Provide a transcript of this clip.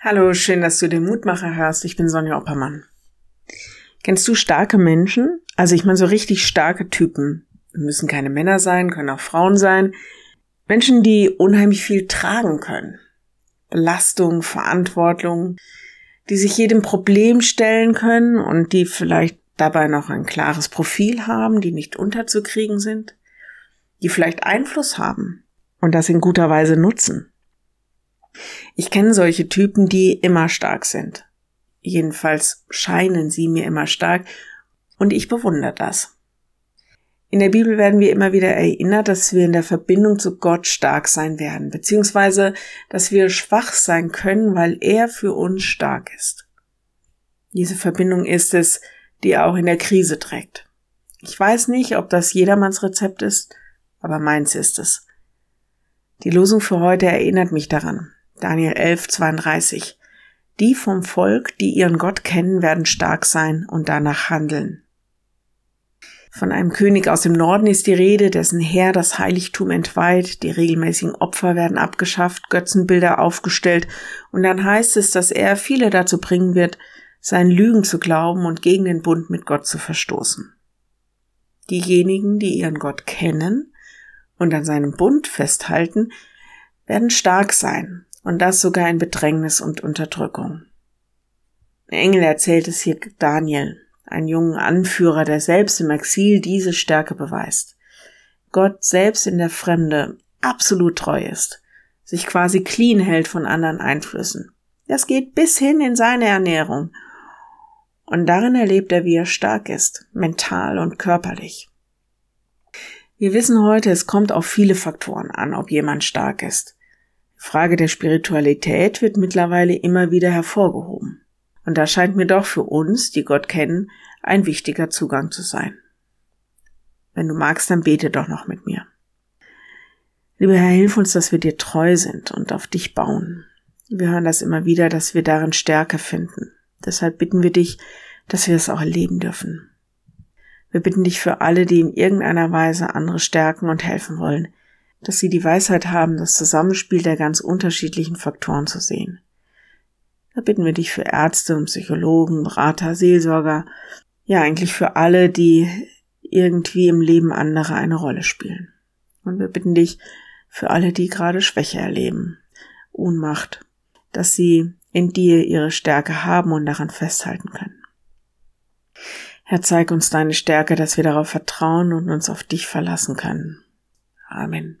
Hallo, schön, dass du den Mutmacher hörst. Ich bin Sonja Oppermann. Kennst du starke Menschen? Also ich meine so richtig starke Typen. Müssen keine Männer sein, können auch Frauen sein. Menschen, die unheimlich viel tragen können. Belastung, Verantwortung, die sich jedem Problem stellen können und die vielleicht dabei noch ein klares Profil haben, die nicht unterzukriegen sind, die vielleicht Einfluss haben und das in guter Weise nutzen. Ich kenne solche Typen, die immer stark sind. Jedenfalls scheinen sie mir immer stark und ich bewundere das. In der Bibel werden wir immer wieder erinnert, dass wir in der Verbindung zu Gott stark sein werden, beziehungsweise dass wir schwach sein können, weil er für uns stark ist. Diese Verbindung ist es, die auch in der Krise trägt. Ich weiß nicht, ob das jedermanns Rezept ist, aber meins ist es. Die Losung für heute erinnert mich daran. Daniel 11, 32. Die vom Volk, die ihren Gott kennen, werden stark sein und danach handeln. Von einem König aus dem Norden ist die Rede, dessen Herr das Heiligtum entweiht, die regelmäßigen Opfer werden abgeschafft, Götzenbilder aufgestellt, und dann heißt es, dass er viele dazu bringen wird, seinen Lügen zu glauben und gegen den Bund mit Gott zu verstoßen. Diejenigen, die ihren Gott kennen und an seinem Bund festhalten, werden stark sein und das sogar in Bedrängnis und Unterdrückung. Der Engel erzählt es hier Daniel, ein jungen Anführer, der selbst im Exil diese Stärke beweist. Gott selbst in der Fremde absolut treu ist, sich quasi clean hält von anderen Einflüssen. Das geht bis hin in seine Ernährung. Und darin erlebt er, wie er stark ist, mental und körperlich. Wir wissen heute, es kommt auf viele Faktoren an, ob jemand stark ist. Frage der Spiritualität wird mittlerweile immer wieder hervorgehoben. Und da scheint mir doch für uns, die Gott kennen, ein wichtiger Zugang zu sein. Wenn du magst, dann bete doch noch mit mir. Lieber Herr, hilf uns, dass wir dir treu sind und auf dich bauen. Wir hören das immer wieder, dass wir darin Stärke finden. Deshalb bitten wir dich, dass wir es auch erleben dürfen. Wir bitten dich für alle, die in irgendeiner Weise andere stärken und helfen wollen, dass sie die Weisheit haben, das Zusammenspiel der ganz unterschiedlichen Faktoren zu sehen. Da bitten wir dich für Ärzte und Psychologen, Berater, Seelsorger, ja eigentlich für alle, die irgendwie im Leben anderer eine Rolle spielen. Und wir bitten dich für alle, die gerade Schwäche erleben, Ohnmacht, dass sie in dir ihre Stärke haben und daran festhalten können. Herr, zeig uns deine Stärke, dass wir darauf vertrauen und uns auf dich verlassen können. Amen.